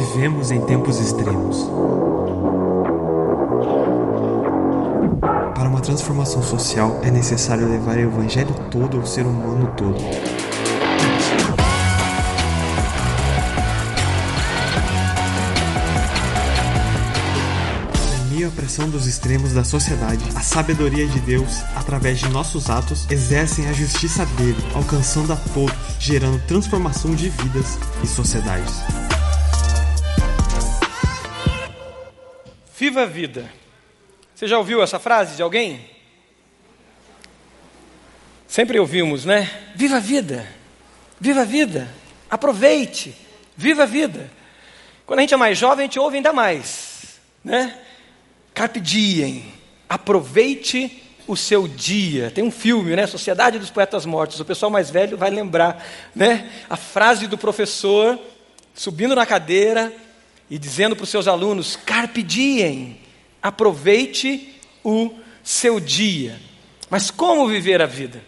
Vivemos em tempos extremos. Para uma transformação social é necessário levar o evangelho todo ao ser humano todo. Meio à pressão dos extremos da sociedade, a sabedoria de Deus, através de nossos atos, exercem a justiça dele, alcançando a todos, gerando transformação de vidas e sociedades. Viva a vida. Você já ouviu essa frase de alguém? Sempre ouvimos, né? Viva a vida. Viva a vida. Aproveite. Viva a vida. Quando a gente é mais jovem, a gente ouve ainda mais, né? Carpe diem. Aproveite o seu dia. Tem um filme, né? Sociedade dos Poetas Mortos. O pessoal mais velho vai lembrar, né? A frase do professor subindo na cadeira e dizendo para os seus alunos: Carpe diem, aproveite o seu dia. Mas como viver a vida?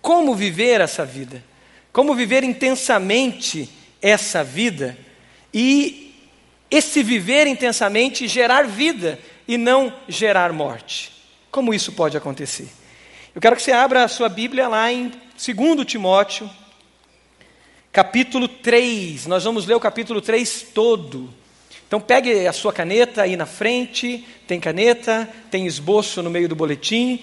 Como viver essa vida? Como viver intensamente essa vida? E esse viver intensamente gerar vida e não gerar morte. Como isso pode acontecer? Eu quero que você abra a sua Bíblia lá em 2 Timóteo, capítulo 3. Nós vamos ler o capítulo 3 todo. Então pegue a sua caneta aí na frente, tem caneta, tem esboço no meio do boletim.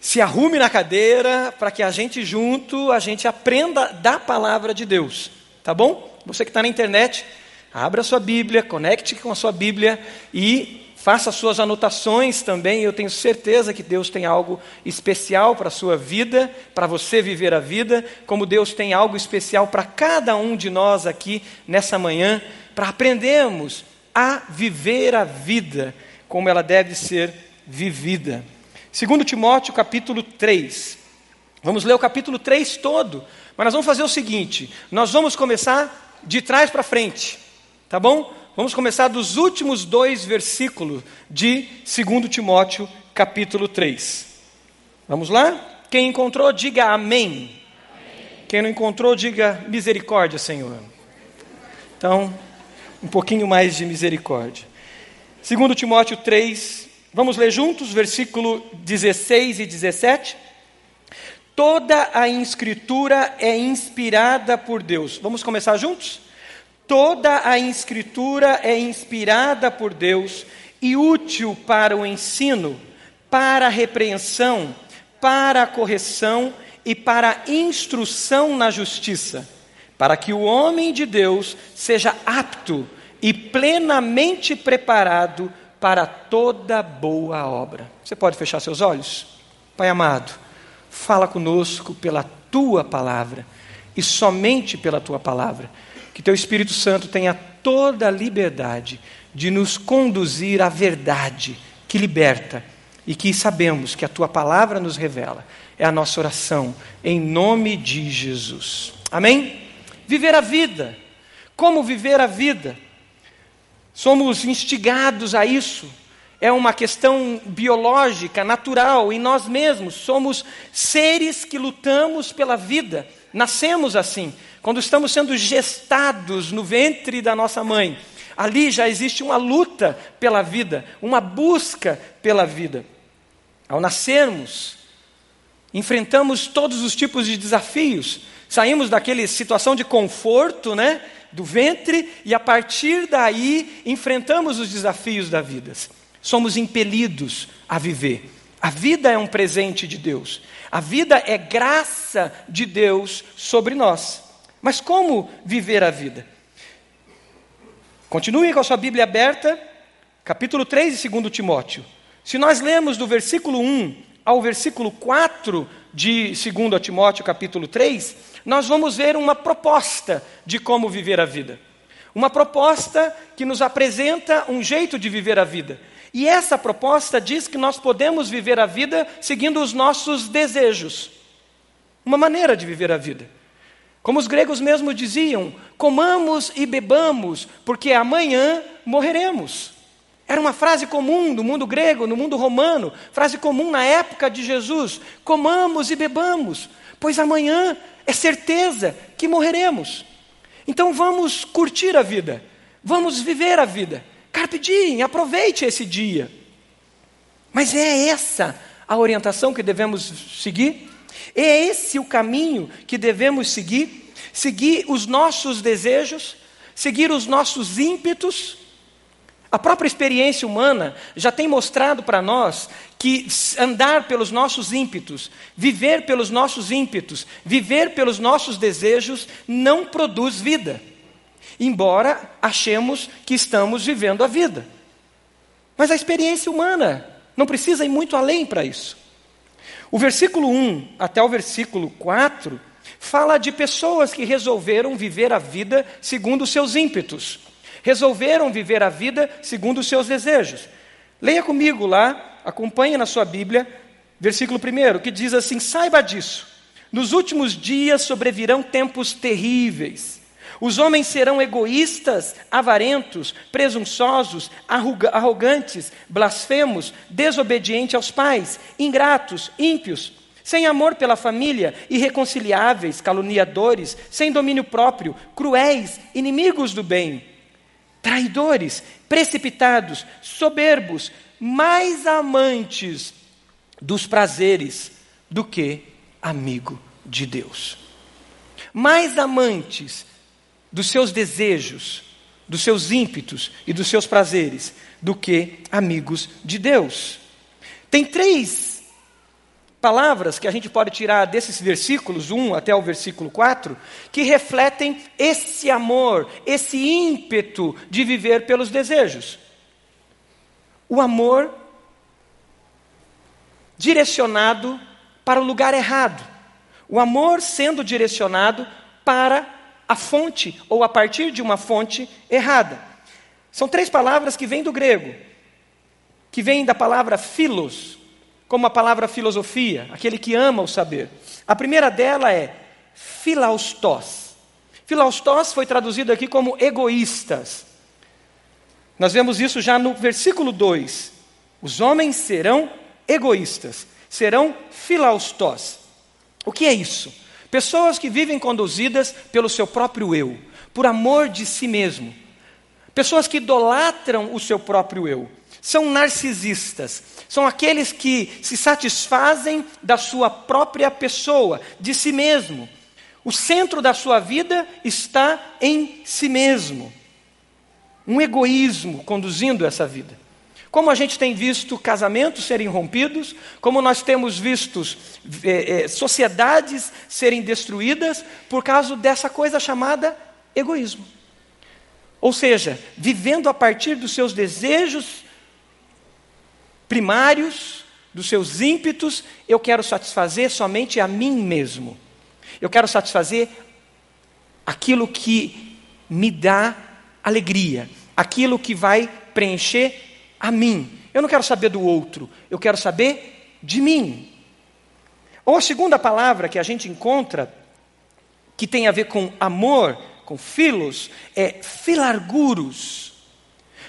Se arrume na cadeira para que a gente junto, a gente aprenda da palavra de Deus. Tá bom? Você que está na internet, abra a sua Bíblia, conecte com a sua Bíblia e Faça suas anotações também, eu tenho certeza que Deus tem algo especial para a sua vida, para você viver a vida, como Deus tem algo especial para cada um de nós aqui nessa manhã, para aprendermos a viver a vida como ela deve ser vivida. Segundo Timóteo, capítulo 3. Vamos ler o capítulo 3 todo, mas nós vamos fazer o seguinte, nós vamos começar de trás para frente, tá bom? Vamos começar dos últimos dois versículos de 2 Timóteo, capítulo 3. Vamos lá? Quem encontrou, diga amém. amém. Quem não encontrou, diga misericórdia, Senhor. Então, um pouquinho mais de misericórdia. 2 Timóteo 3, vamos ler juntos, versículo 16 e 17. Toda a Escritura é inspirada por Deus. Vamos começar juntos? Toda a Escritura é inspirada por Deus e útil para o ensino, para a repreensão, para a correção e para a instrução na justiça, para que o homem de Deus seja apto e plenamente preparado para toda boa obra. Você pode fechar seus olhos? Pai amado, fala conosco pela tua palavra e somente pela tua palavra que Teu Espírito Santo tenha toda a liberdade de nos conduzir à verdade que liberta e que sabemos que a Tua palavra nos revela. É a nossa oração, em nome de Jesus. Amém? Viver a vida. Como viver a vida? Somos instigados a isso. É uma questão biológica, natural, em nós mesmos. Somos seres que lutamos pela vida. Nascemos assim. Quando estamos sendo gestados no ventre da nossa mãe, ali já existe uma luta pela vida, uma busca pela vida. Ao nascermos, enfrentamos todos os tipos de desafios. Saímos daquela situação de conforto, né, do ventre e a partir daí enfrentamos os desafios da vida. Somos impelidos a viver. A vida é um presente de Deus. A vida é graça de Deus sobre nós. Mas como viver a vida? Continuem com a sua Bíblia aberta, capítulo 3 de 2 Timóteo. Se nós lemos do versículo 1 ao versículo 4 de 2 Timóteo, capítulo 3, nós vamos ver uma proposta de como viver a vida. Uma proposta que nos apresenta um jeito de viver a vida. E essa proposta diz que nós podemos viver a vida seguindo os nossos desejos. Uma maneira de viver a vida. Como os gregos mesmo diziam: comamos e bebamos, porque amanhã morreremos. Era uma frase comum no mundo grego, no mundo romano, frase comum na época de Jesus: comamos e bebamos, pois amanhã é certeza que morreremos. Então vamos curtir a vida, Vamos viver a vida. Carpe diem, aproveite esse dia. Mas é essa a orientação que devemos seguir? É esse o caminho que devemos seguir? Seguir os nossos desejos, seguir os nossos ímpetos? A própria experiência humana já tem mostrado para nós que andar pelos nossos ímpetos, viver pelos nossos ímpetos, viver pelos nossos desejos não produz vida. Embora achemos que estamos vivendo a vida. Mas a experiência humana não precisa ir muito além para isso. O versículo 1 até o versículo 4 fala de pessoas que resolveram viver a vida segundo os seus ímpetos resolveram viver a vida segundo os seus desejos. Leia comigo lá, acompanhe na sua Bíblia, versículo 1, que diz assim: Saiba disso, nos últimos dias sobrevirão tempos terríveis. Os homens serão egoístas, avarentos, presunçosos, arrogantes, blasfemos, desobedientes aos pais, ingratos, ímpios, sem amor pela família, irreconciliáveis, caluniadores, sem domínio próprio, cruéis, inimigos do bem traidores, precipitados, soberbos, mais amantes dos prazeres do que amigo de Deus. Mais amantes dos seus desejos, dos seus ímpetos e dos seus prazeres do que amigos de Deus. Tem três palavras que a gente pode tirar desses versículos 1 até o versículo 4, que refletem esse amor, esse ímpeto de viver pelos desejos. O amor direcionado para o lugar errado. O amor sendo direcionado para a fonte ou a partir de uma fonte errada. São três palavras que vêm do grego, que vêm da palavra philos, como a palavra filosofia, aquele que ama o saber. A primeira dela é filaustós. Filaustós foi traduzido aqui como egoístas. Nós vemos isso já no versículo 2. Os homens serão egoístas, serão filaustós. O que é isso? Pessoas que vivem conduzidas pelo seu próprio eu, por amor de si mesmo. Pessoas que idolatram o seu próprio eu são narcisistas, são aqueles que se satisfazem da sua própria pessoa, de si mesmo. O centro da sua vida está em si mesmo. Um egoísmo conduzindo essa vida. Como a gente tem visto casamentos serem rompidos, como nós temos visto é, é, sociedades serem destruídas por causa dessa coisa chamada egoísmo. Ou seja, vivendo a partir dos seus desejos primários, dos seus ímpetos, eu quero satisfazer somente a mim mesmo. Eu quero satisfazer aquilo que me dá alegria, aquilo que vai preencher a mim. Eu não quero saber do outro, eu quero saber de mim. Ou a segunda palavra que a gente encontra, que tem a ver com amor, com filos, é filarguros.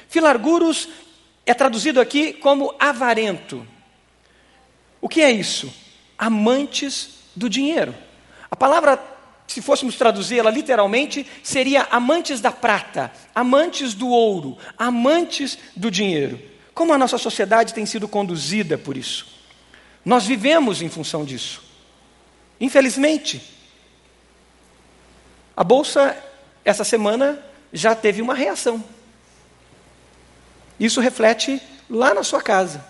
Filarguros é traduzido aqui como avarento. O que é isso? Amantes do dinheiro. A palavra, se fôssemos traduzir-la literalmente, seria amantes da prata, amantes do ouro, amantes do dinheiro. Como a nossa sociedade tem sido conduzida por isso? Nós vivemos em função disso. Infelizmente, a bolsa essa semana já teve uma reação. Isso reflete lá na sua casa.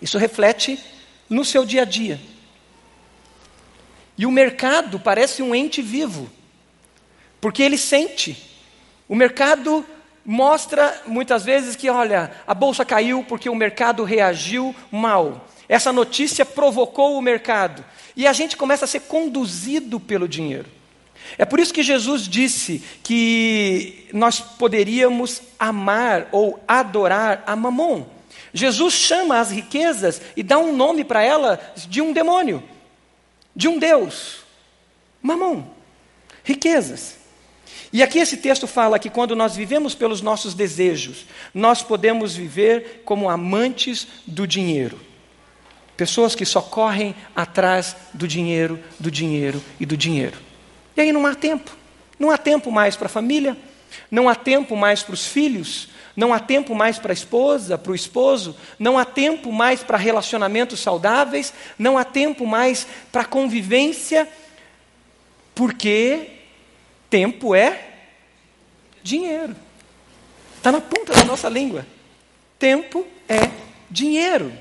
Isso reflete no seu dia a dia. E o mercado parece um ente vivo, porque ele sente. O mercado mostra muitas vezes que, olha, a bolsa caiu porque o mercado reagiu mal. Essa notícia provocou o mercado. E a gente começa a ser conduzido pelo dinheiro. É por isso que Jesus disse que nós poderíamos amar ou adorar a Mamon. Jesus chama as riquezas e dá um nome para ela de um demônio, de um Deus. Mamon, riquezas. E aqui esse texto fala que quando nós vivemos pelos nossos desejos, nós podemos viver como amantes do dinheiro. Pessoas que só correm atrás do dinheiro, do dinheiro e do dinheiro. E aí não há tempo. Não há tempo mais para a família, Não há tempo mais para os filhos, não há tempo mais para a esposa, para o esposo, não há tempo mais para relacionamentos saudáveis, não há tempo mais para convivência, porque tempo é dinheiro. Está na ponta da nossa língua. Tempo é dinheiro.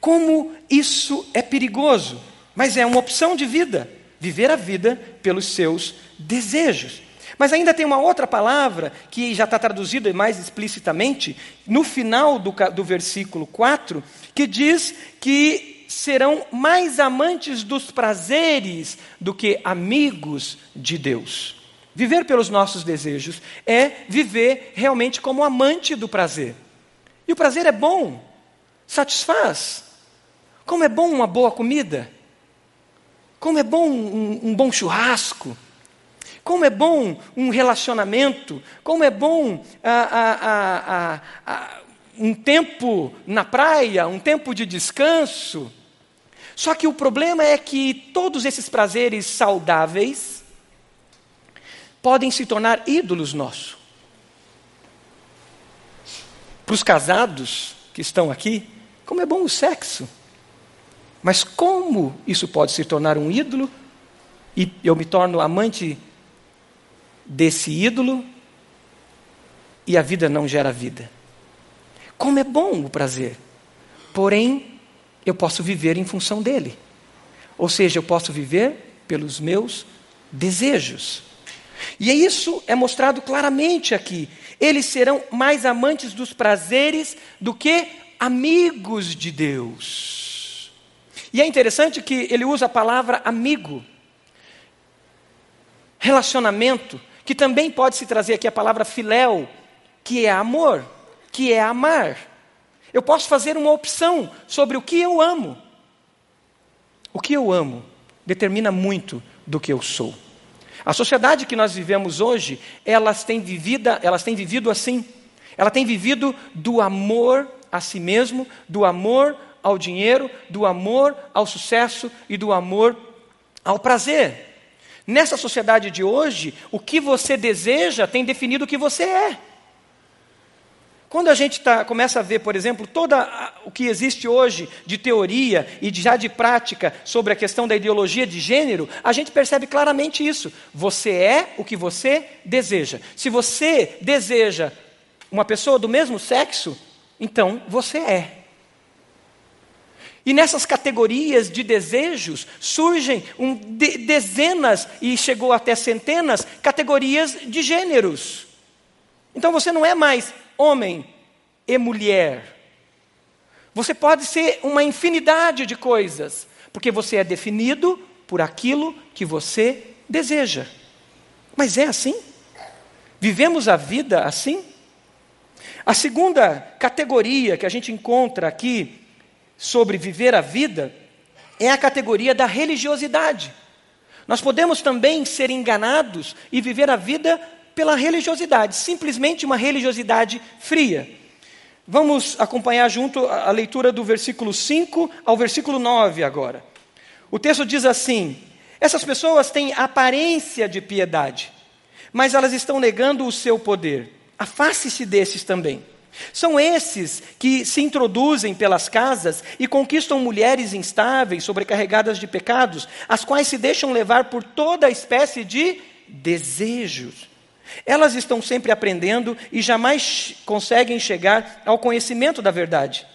Como isso é perigoso, mas é uma opção de vida viver a vida pelos seus desejos. Mas ainda tem uma outra palavra que já está traduzida mais explicitamente no final do, do versículo 4, que diz que serão mais amantes dos prazeres do que amigos de Deus. Viver pelos nossos desejos é viver realmente como amante do prazer. E o prazer é bom, satisfaz. Como é bom uma boa comida, como é bom um, um bom churrasco, como é bom um relacionamento, como é bom ah, ah, ah, um tempo na praia, um tempo de descanso. Só que o problema é que todos esses prazeres saudáveis podem se tornar ídolos nossos. Para os casados que estão aqui, como é bom o sexo. Mas como isso pode se tornar um ídolo e eu me torno amante desse ídolo e a vida não gera vida? Como é bom o prazer, porém eu posso viver em função dele. Ou seja, eu posso viver pelos meus desejos. E isso é mostrado claramente aqui. Eles serão mais amantes dos prazeres do que amigos de Deus. E é interessante que ele usa a palavra amigo, relacionamento, que também pode se trazer aqui a palavra filéu, que é amor, que é amar. Eu posso fazer uma opção sobre o que eu amo. O que eu amo determina muito do que eu sou. A sociedade que nós vivemos hoje, elas têm, vivida, elas têm vivido assim. Ela tem vivido do amor a si mesmo, do amor ao dinheiro, do amor ao sucesso e do amor ao prazer. Nessa sociedade de hoje, o que você deseja tem definido o que você é. Quando a gente tá, começa a ver, por exemplo, todo o que existe hoje de teoria e de, já de prática sobre a questão da ideologia de gênero, a gente percebe claramente isso. Você é o que você deseja. Se você deseja uma pessoa do mesmo sexo, então você é. E nessas categorias de desejos surgem um, de, dezenas e chegou até centenas categorias de gêneros. Então você não é mais homem e mulher. Você pode ser uma infinidade de coisas, porque você é definido por aquilo que você deseja. Mas é assim? Vivemos a vida assim? A segunda categoria que a gente encontra aqui sobre viver a vida é a categoria da religiosidade. Nós podemos também ser enganados e viver a vida pela religiosidade, simplesmente uma religiosidade fria. Vamos acompanhar junto a leitura do versículo 5 ao versículo 9 agora. O texto diz assim: Essas pessoas têm aparência de piedade, mas elas estão negando o seu poder. Afaste-se desses também. São esses que se introduzem pelas casas e conquistam mulheres instáveis, sobrecarregadas de pecados, as quais se deixam levar por toda espécie de desejos. Elas estão sempre aprendendo e jamais conseguem chegar ao conhecimento da verdade.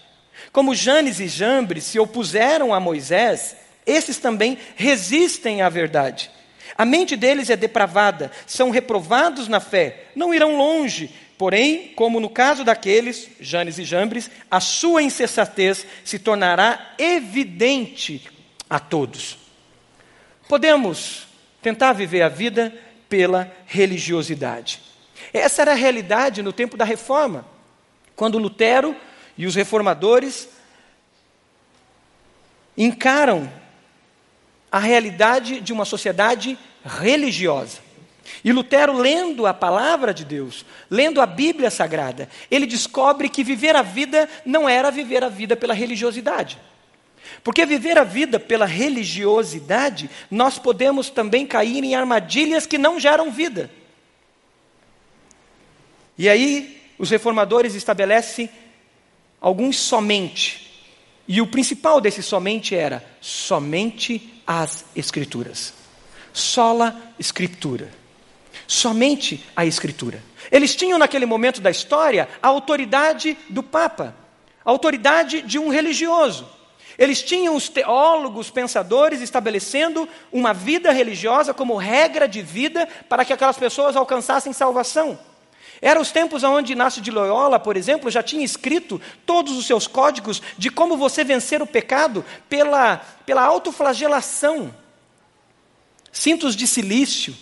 Como Janes e Jambres se opuseram a Moisés, esses também resistem à verdade. A mente deles é depravada, são reprovados na fé, não irão longe, Porém, como no caso daqueles, Janes e Jambres, a sua insensatez se tornará evidente a todos. Podemos tentar viver a vida pela religiosidade. Essa era a realidade no tempo da reforma, quando Lutero e os reformadores encaram a realidade de uma sociedade religiosa. E Lutero, lendo a palavra de Deus, lendo a Bíblia Sagrada, ele descobre que viver a vida não era viver a vida pela religiosidade. Porque viver a vida pela religiosidade, nós podemos também cair em armadilhas que não geram vida. E aí, os reformadores estabelecem alguns somente. E o principal desse somente era somente as Escrituras. Sola Escritura. Somente a Escritura. Eles tinham naquele momento da história a autoridade do Papa, a autoridade de um religioso. Eles tinham os teólogos, pensadores, estabelecendo uma vida religiosa como regra de vida para que aquelas pessoas alcançassem salvação. Eram os tempos onde Inácio de Loyola, por exemplo, já tinha escrito todos os seus códigos de como você vencer o pecado pela, pela autoflagelação, cintos de silício,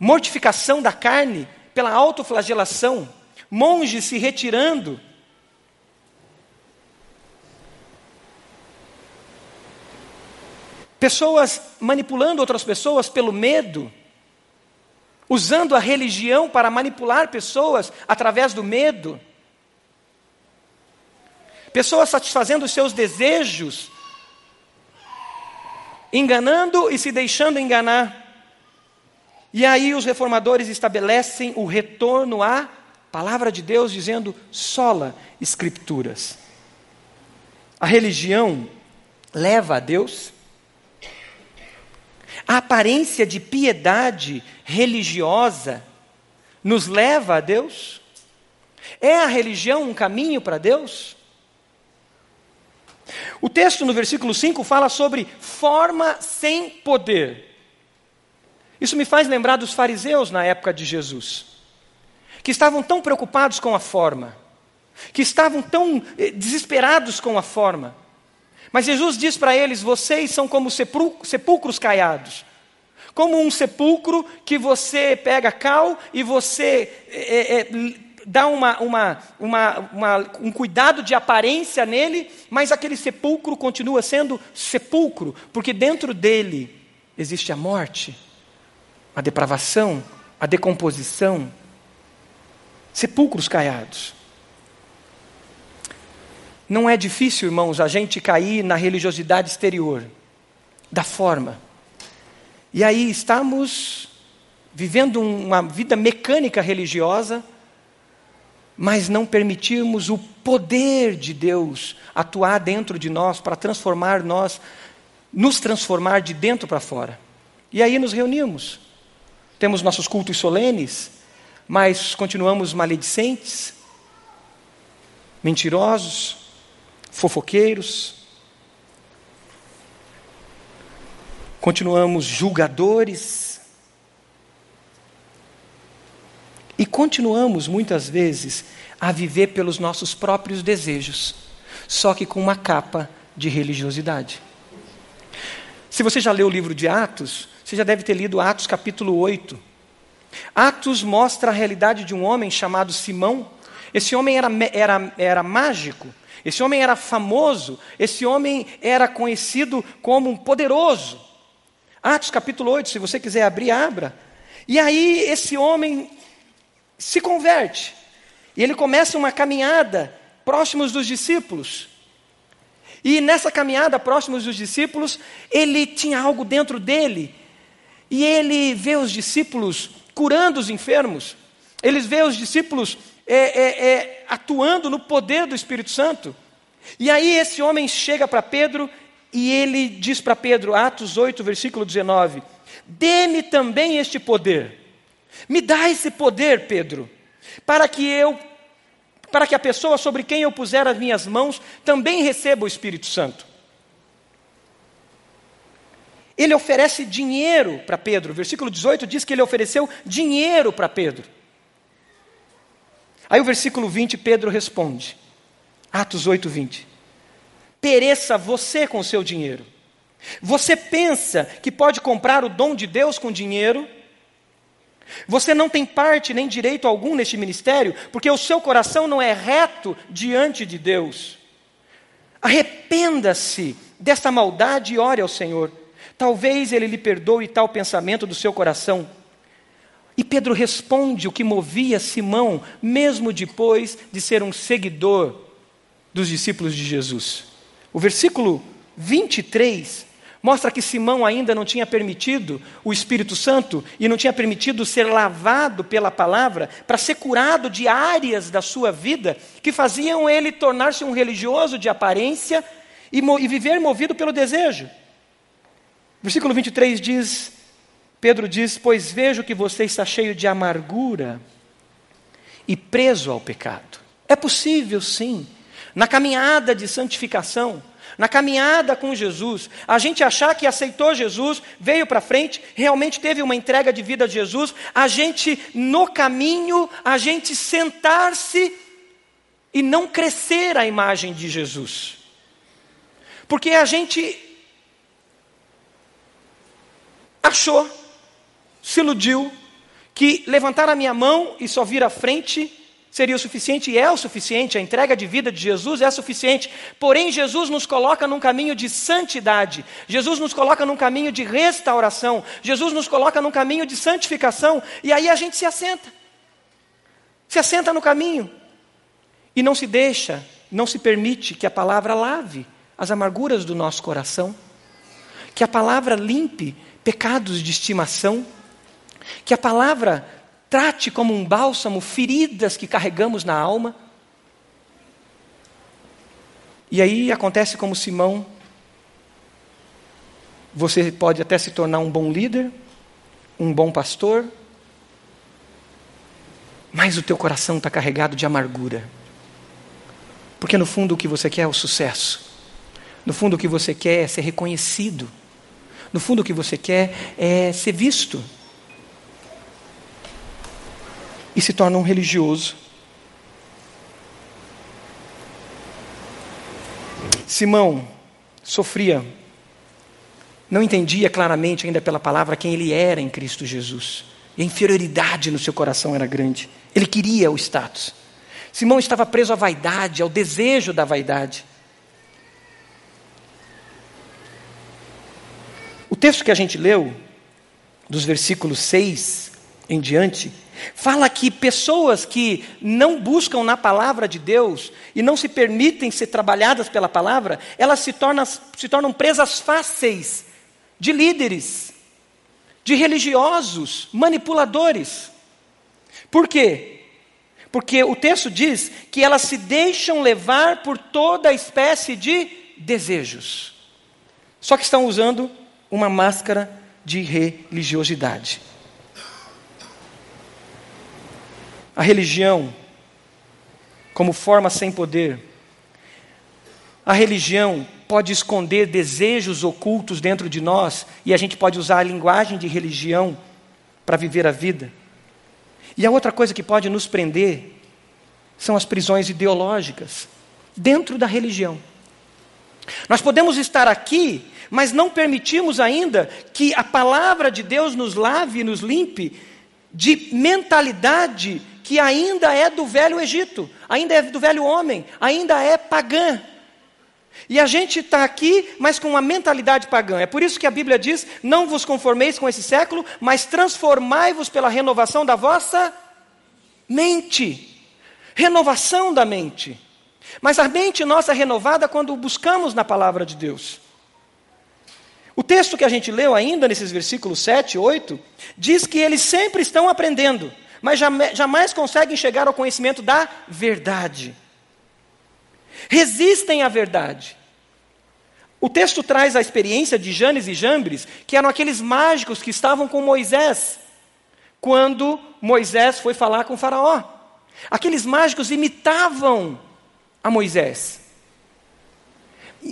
mortificação da carne pela autoflagelação, monges se retirando. Pessoas manipulando outras pessoas pelo medo usando a religião para manipular pessoas através do medo. Pessoas satisfazendo seus desejos, enganando e se deixando enganar. E aí os reformadores estabelecem o retorno à palavra de Deus, dizendo sola escrituras. A religião leva a Deus a aparência de piedade religiosa nos leva a Deus? É a religião um caminho para Deus? O texto no versículo 5 fala sobre forma sem poder. Isso me faz lembrar dos fariseus na época de Jesus, que estavam tão preocupados com a forma, que estavam tão eh, desesperados com a forma, mas Jesus diz para eles: vocês são como sepulcros caiados. Como um sepulcro que você pega cal e você é, é, dá uma, uma, uma, um cuidado de aparência nele, mas aquele sepulcro continua sendo sepulcro, porque dentro dele existe a morte, a depravação, a decomposição. Sepulcros caiados. Não é difícil, irmãos, a gente cair na religiosidade exterior, da forma. E aí estamos vivendo uma vida mecânica religiosa, mas não permitirmos o poder de Deus atuar dentro de nós para transformar nós, nos transformar de dentro para fora. E aí nos reunimos. Temos nossos cultos solenes, mas continuamos maledicentes, mentirosos, fofoqueiros, continuamos julgadores e continuamos muitas vezes a viver pelos nossos próprios desejos, só que com uma capa de religiosidade. Se você já leu o livro de Atos, você já deve ter lido Atos capítulo 8. Atos mostra a realidade de um homem chamado Simão. Esse homem era, era, era mágico, esse homem era famoso, esse homem era conhecido como um poderoso. Atos capítulo 8, se você quiser abrir, abra. E aí esse homem se converte. E ele começa uma caminhada próximos dos discípulos. E nessa caminhada próximos dos discípulos, ele tinha algo dentro dele. E ele vê os discípulos curando os enfermos. Ele vê os discípulos é, é, é, atuando no poder do Espírito Santo. E aí esse homem chega para Pedro e ele diz para Pedro, Atos 8, versículo 19: Dê-me também este poder. Me dá esse poder, Pedro, para que eu para que a pessoa sobre quem eu puser as minhas mãos também receba o Espírito Santo. Ele oferece dinheiro para Pedro. Versículo 18 diz que ele ofereceu dinheiro para Pedro. Aí o versículo 20, Pedro responde. Atos 8, 20. Pereça você com o seu dinheiro. Você pensa que pode comprar o dom de Deus com dinheiro? Você não tem parte nem direito algum neste ministério, porque o seu coração não é reto diante de Deus. Arrependa-se dessa maldade e ore ao Senhor. Talvez Ele lhe perdoe tal pensamento do seu coração. E Pedro responde o que movia Simão, mesmo depois de ser um seguidor dos discípulos de Jesus. O versículo 23 Mostra que Simão ainda não tinha permitido o Espírito Santo e não tinha permitido ser lavado pela palavra para ser curado de áreas da sua vida que faziam ele tornar-se um religioso de aparência e, e viver movido pelo desejo. Versículo 23 diz: Pedro diz: Pois vejo que você está cheio de amargura e preso ao pecado. É possível, sim, na caminhada de santificação, na caminhada com Jesus, a gente achar que aceitou Jesus, veio para frente, realmente teve uma entrega de vida a Jesus, a gente no caminho, a gente sentar-se e não crescer a imagem de Jesus. Porque a gente achou, se iludiu, que levantar a minha mão e só vir à frente seria o suficiente e é o suficiente, a entrega de vida de Jesus é suficiente. Porém, Jesus nos coloca num caminho de santidade, Jesus nos coloca num caminho de restauração, Jesus nos coloca num caminho de santificação, e aí a gente se assenta. Se assenta no caminho. E não se deixa, não se permite que a palavra lave as amarguras do nosso coração, que a palavra limpe pecados de estimação, que a palavra trate como um bálsamo feridas que carregamos na alma. E aí acontece como Simão. Você pode até se tornar um bom líder, um bom pastor, mas o teu coração está carregado de amargura. Porque no fundo o que você quer é o sucesso. No fundo o que você quer é ser reconhecido. No fundo o que você quer é ser visto e se torna um religioso. Simão sofria, não entendia claramente ainda pela palavra quem ele era em Cristo Jesus. E a inferioridade no seu coração era grande. Ele queria o status. Simão estava preso à vaidade, ao desejo da vaidade. O texto que a gente leu, dos versículos 6 em diante, Fala que pessoas que não buscam na palavra de Deus e não se permitem ser trabalhadas pela palavra, elas se tornam, se tornam presas fáceis de líderes, de religiosos, manipuladores. Por quê? Porque o texto diz que elas se deixam levar por toda espécie de desejos. Só que estão usando uma máscara de religiosidade. a religião como forma sem poder. A religião pode esconder desejos ocultos dentro de nós e a gente pode usar a linguagem de religião para viver a vida. E a outra coisa que pode nos prender são as prisões ideológicas dentro da religião. Nós podemos estar aqui, mas não permitimos ainda que a palavra de Deus nos lave e nos limpe de mentalidade que ainda é do velho Egito, ainda é do velho homem, ainda é pagã. E a gente está aqui, mas com uma mentalidade pagã. É por isso que a Bíblia diz: não vos conformeis com esse século, mas transformai-vos pela renovação da vossa mente. Renovação da mente. Mas a mente nossa é renovada quando buscamos na palavra de Deus. O texto que a gente leu ainda, nesses versículos 7 e 8, diz que eles sempre estão aprendendo mas jamais conseguem chegar ao conhecimento da verdade. Resistem à verdade. O texto traz a experiência de Janes e Jambres, que eram aqueles mágicos que estavam com Moisés, quando Moisés foi falar com Faraó. Aqueles mágicos imitavam a Moisés.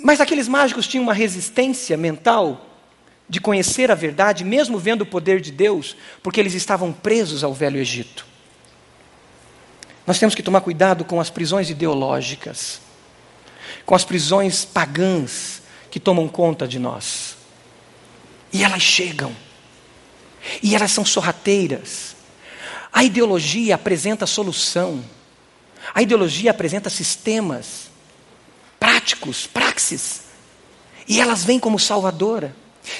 Mas aqueles mágicos tinham uma resistência mental de conhecer a verdade, mesmo vendo o poder de Deus, porque eles estavam presos ao velho Egito. Nós temos que tomar cuidado com as prisões ideológicas, com as prisões pagãs que tomam conta de nós. E elas chegam, e elas são sorrateiras. A ideologia apresenta solução, a ideologia apresenta sistemas práticos, praxis, e elas vêm como salvadora.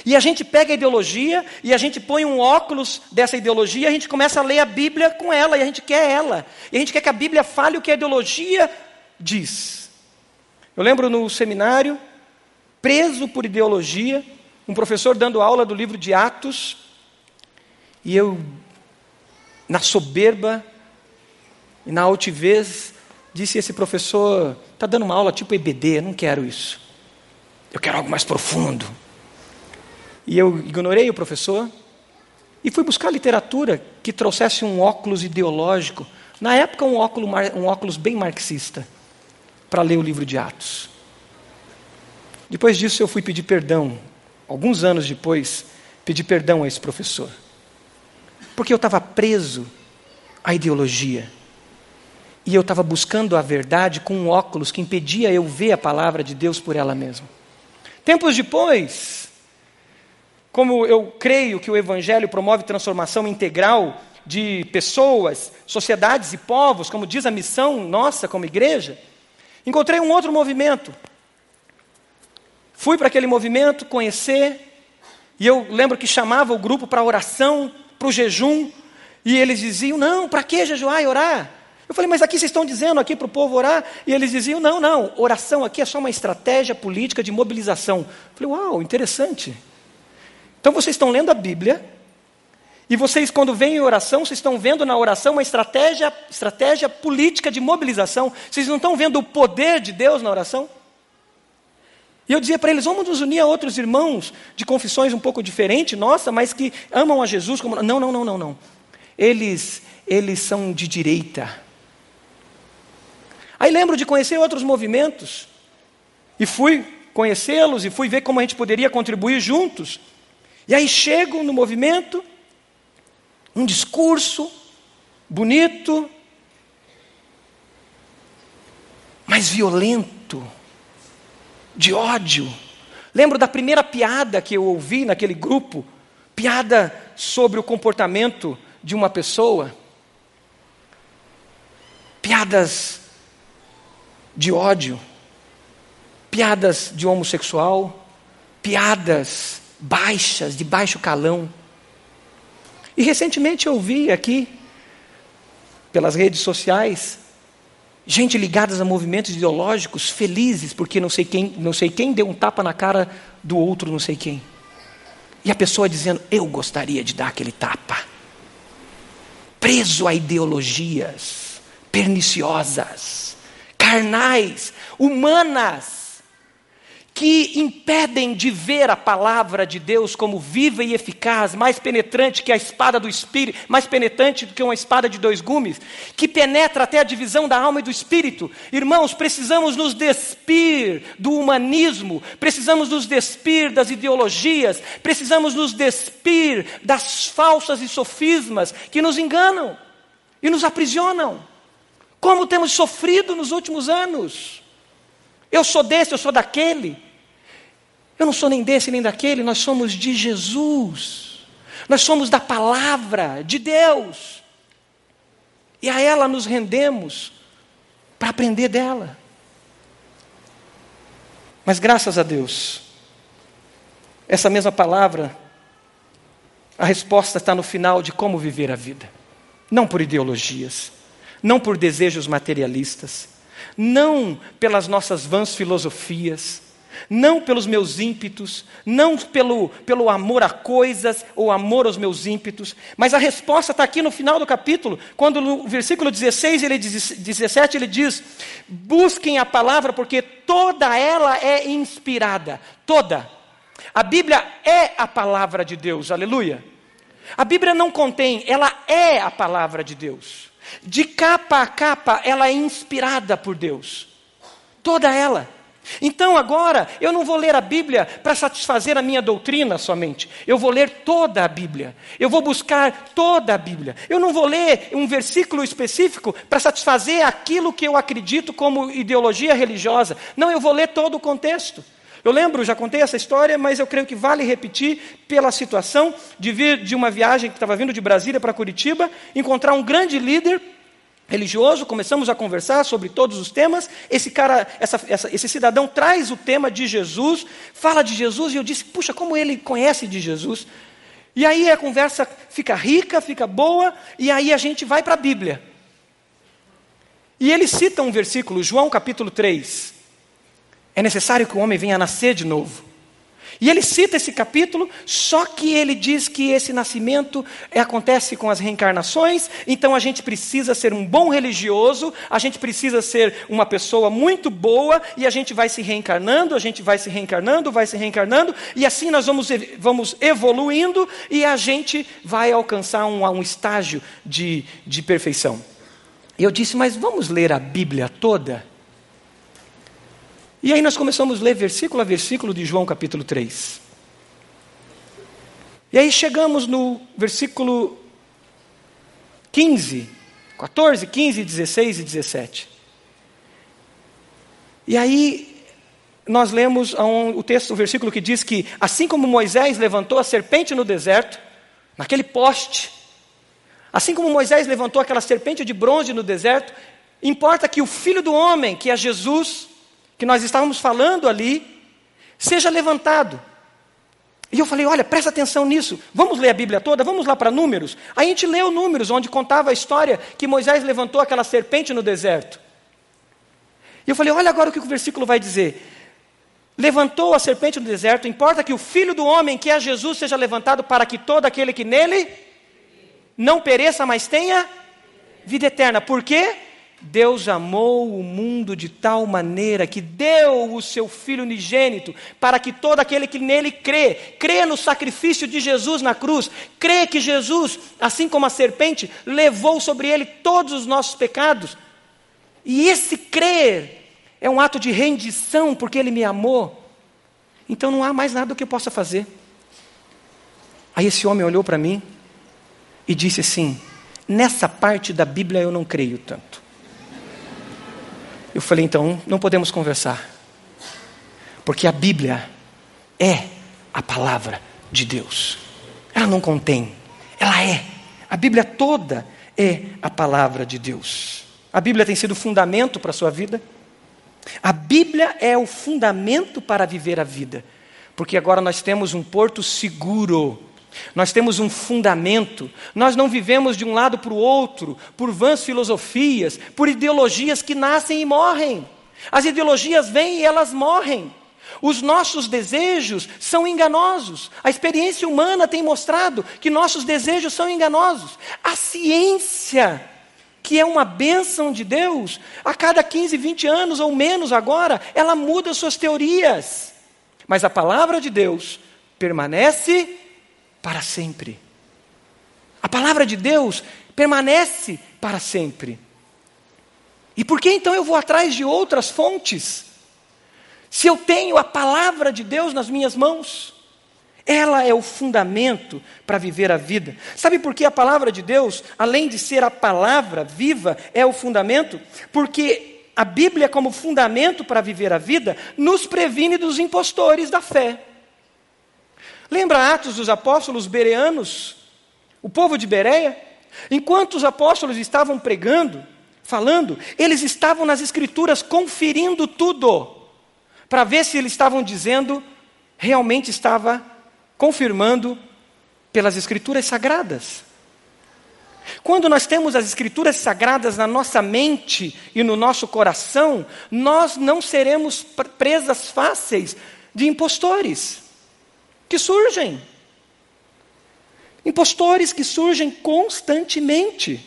E a gente pega a ideologia e a gente põe um óculos dessa ideologia, e a gente começa a ler a Bíblia com ela, e a gente quer ela. E a gente quer que a Bíblia fale o que a ideologia diz. Eu lembro no seminário, preso por ideologia, um professor dando aula do livro de Atos, e eu, na soberba e na altivez, disse: Esse professor está dando uma aula tipo EBD, não quero isso. Eu quero algo mais profundo. E eu ignorei o professor e fui buscar literatura que trouxesse um óculos ideológico. Na época, um óculos, um óculos bem marxista, para ler o livro de Atos. Depois disso, eu fui pedir perdão. Alguns anos depois, pedi perdão a esse professor. Porque eu estava preso à ideologia. E eu estava buscando a verdade com um óculos que impedia eu ver a palavra de Deus por ela mesma. Tempos depois, como eu creio que o Evangelho promove transformação integral de pessoas, sociedades e povos, como diz a missão nossa como igreja, encontrei um outro movimento. Fui para aquele movimento conhecer, e eu lembro que chamava o grupo para oração, para o jejum, e eles diziam: Não, para que jejuar e orar? Eu falei, mas aqui vocês estão dizendo aqui para o povo orar? E eles diziam, não, não, oração aqui é só uma estratégia política de mobilização. Eu falei, uau, interessante. Então vocês estão lendo a Bíblia, e vocês, quando vêm em oração, vocês estão vendo na oração uma estratégia, estratégia política de mobilização. Vocês não estão vendo o poder de Deus na oração? E eu dizia para eles: vamos nos unir a outros irmãos de confissões um pouco diferentes, nossa, mas que amam a Jesus como. Não, não, não, não, não. Eles, eles são de direita. Aí lembro de conhecer outros movimentos, e fui conhecê-los, e fui ver como a gente poderia contribuir juntos. E aí chego no movimento, um discurso bonito, mas violento, de ódio. Lembro da primeira piada que eu ouvi naquele grupo, piada sobre o comportamento de uma pessoa, piadas de ódio, piadas de homossexual, piadas baixas, de baixo calão. E recentemente eu vi aqui, pelas redes sociais, gente ligadas a movimentos ideológicos felizes porque não sei quem, não sei quem deu um tapa na cara do outro, não sei quem. E a pessoa dizendo: "Eu gostaria de dar aquele tapa". Preso a ideologias perniciosas carnais, humanas, que impedem de ver a palavra de Deus como viva e eficaz, mais penetrante que a espada do espírito, mais penetrante do que uma espada de dois gumes, que penetra até a divisão da alma e do espírito. Irmãos, precisamos nos despir do humanismo, precisamos nos despir das ideologias, precisamos nos despir das falsas e sofismas que nos enganam e nos aprisionam. Como temos sofrido nos últimos anos. Eu sou desse, eu sou daquele. Eu não sou nem desse nem daquele, nós somos de Jesus. Nós somos da palavra de Deus. E a ela nos rendemos para aprender dela. Mas graças a Deus, essa mesma palavra, a resposta está no final de como viver a vida, não por ideologias não por desejos materialistas, não pelas nossas vãs filosofias, não pelos meus ímpetos, não pelo, pelo amor a coisas ou amor aos meus ímpetos, mas a resposta está aqui no final do capítulo, quando no versículo 16, ele diz, 17, ele diz: Busquem a palavra, porque toda ela é inspirada, toda. A Bíblia é a palavra de Deus, aleluia. A Bíblia não contém, ela é a palavra de Deus. De capa a capa, ela é inspirada por Deus. Toda ela. Então agora, eu não vou ler a Bíblia para satisfazer a minha doutrina somente. Eu vou ler toda a Bíblia. Eu vou buscar toda a Bíblia. Eu não vou ler um versículo específico para satisfazer aquilo que eu acredito como ideologia religiosa. Não, eu vou ler todo o contexto. Eu lembro, já contei essa história, mas eu creio que vale repetir pela situação de vir de uma viagem que estava vindo de Brasília para Curitiba, encontrar um grande líder religioso, começamos a conversar sobre todos os temas. Esse cara, essa, essa, esse cidadão traz o tema de Jesus, fala de Jesus, e eu disse, puxa, como ele conhece de Jesus. E aí a conversa fica rica, fica boa, e aí a gente vai para a Bíblia. E ele cita um versículo, João capítulo 3. É necessário que o homem venha a nascer de novo. E ele cita esse capítulo, só que ele diz que esse nascimento é, acontece com as reencarnações, então a gente precisa ser um bom religioso, a gente precisa ser uma pessoa muito boa, e a gente vai se reencarnando, a gente vai se reencarnando, vai se reencarnando, e assim nós vamos, vamos evoluindo e a gente vai alcançar um, um estágio de, de perfeição. E eu disse, mas vamos ler a Bíblia toda? E aí nós começamos a ler versículo a versículo de João capítulo 3. E aí chegamos no versículo 15, 14, 15, 16 e 17. E aí nós lemos o texto, o versículo que diz que assim como Moisés levantou a serpente no deserto, naquele poste, assim como Moisés levantou aquela serpente de bronze no deserto, importa que o filho do homem, que é Jesus, que nós estávamos falando ali, seja levantado. E eu falei: olha, presta atenção nisso. Vamos ler a Bíblia toda? Vamos lá para Números? Aí a gente leu Números, onde contava a história que Moisés levantou aquela serpente no deserto. E eu falei: olha agora o que o versículo vai dizer. Levantou a serpente no deserto, importa que o filho do homem, que é Jesus, seja levantado para que todo aquele que nele não pereça, mas tenha vida eterna. Por quê? Deus amou o mundo de tal maneira que deu o seu Filho unigênito para que todo aquele que nele crê, crê no sacrifício de Jesus na cruz, crê que Jesus, assim como a serpente, levou sobre ele todos os nossos pecados. E esse crer é um ato de rendição porque ele me amou. Então não há mais nada que eu possa fazer. Aí esse homem olhou para mim e disse assim: Nessa parte da Bíblia eu não creio tanto. Eu falei, então, não podemos conversar. Porque a Bíblia é a palavra de Deus. Ela não contém, ela é. A Bíblia toda é a palavra de Deus. A Bíblia tem sido fundamento para a sua vida. A Bíblia é o fundamento para viver a vida. Porque agora nós temos um porto seguro nós temos um fundamento, nós não vivemos de um lado para o outro, por vãs filosofias, por ideologias que nascem e morrem. As ideologias vêm e elas morrem. Os nossos desejos são enganosos. A experiência humana tem mostrado que nossos desejos são enganosos. A ciência, que é uma bênção de Deus, a cada 15, 20 anos ou menos agora, ela muda suas teorias. Mas a palavra de Deus permanece para sempre. A palavra de Deus permanece para sempre. E por que então eu vou atrás de outras fontes? Se eu tenho a palavra de Deus nas minhas mãos, ela é o fundamento para viver a vida. Sabe por que a palavra de Deus, além de ser a palavra viva, é o fundamento? Porque a Bíblia, como fundamento para viver a vida, nos previne dos impostores da fé. Lembra Atos dos Apóstolos bereanos? O povo de Bereia? Enquanto os apóstolos estavam pregando, falando, eles estavam nas Escrituras conferindo tudo, para ver se eles estavam dizendo, realmente estava confirmando pelas Escrituras sagradas. Quando nós temos as Escrituras sagradas na nossa mente e no nosso coração, nós não seremos presas fáceis de impostores que surgem. Impostores que surgem constantemente.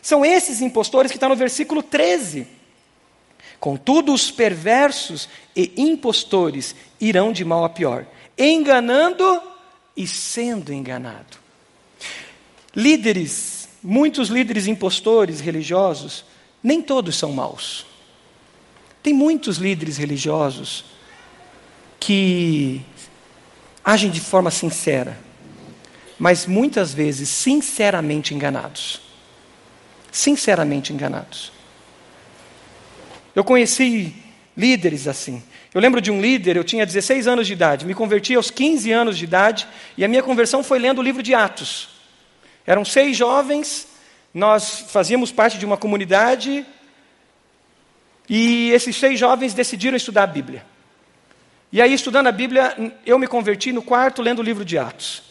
São esses impostores que estão no versículo 13. Contudo, os perversos e impostores irão de mal a pior, enganando e sendo enganado. Líderes, muitos líderes impostores religiosos, nem todos são maus. Tem muitos líderes religiosos que agem de forma sincera, mas muitas vezes sinceramente enganados. Sinceramente enganados. Eu conheci líderes assim. Eu lembro de um líder, eu tinha 16 anos de idade, me converti aos 15 anos de idade, e a minha conversão foi lendo o livro de Atos. Eram seis jovens, nós fazíamos parte de uma comunidade, e esses seis jovens decidiram estudar a Bíblia. E aí, estudando a Bíblia, eu me converti no quarto lendo o livro de Atos.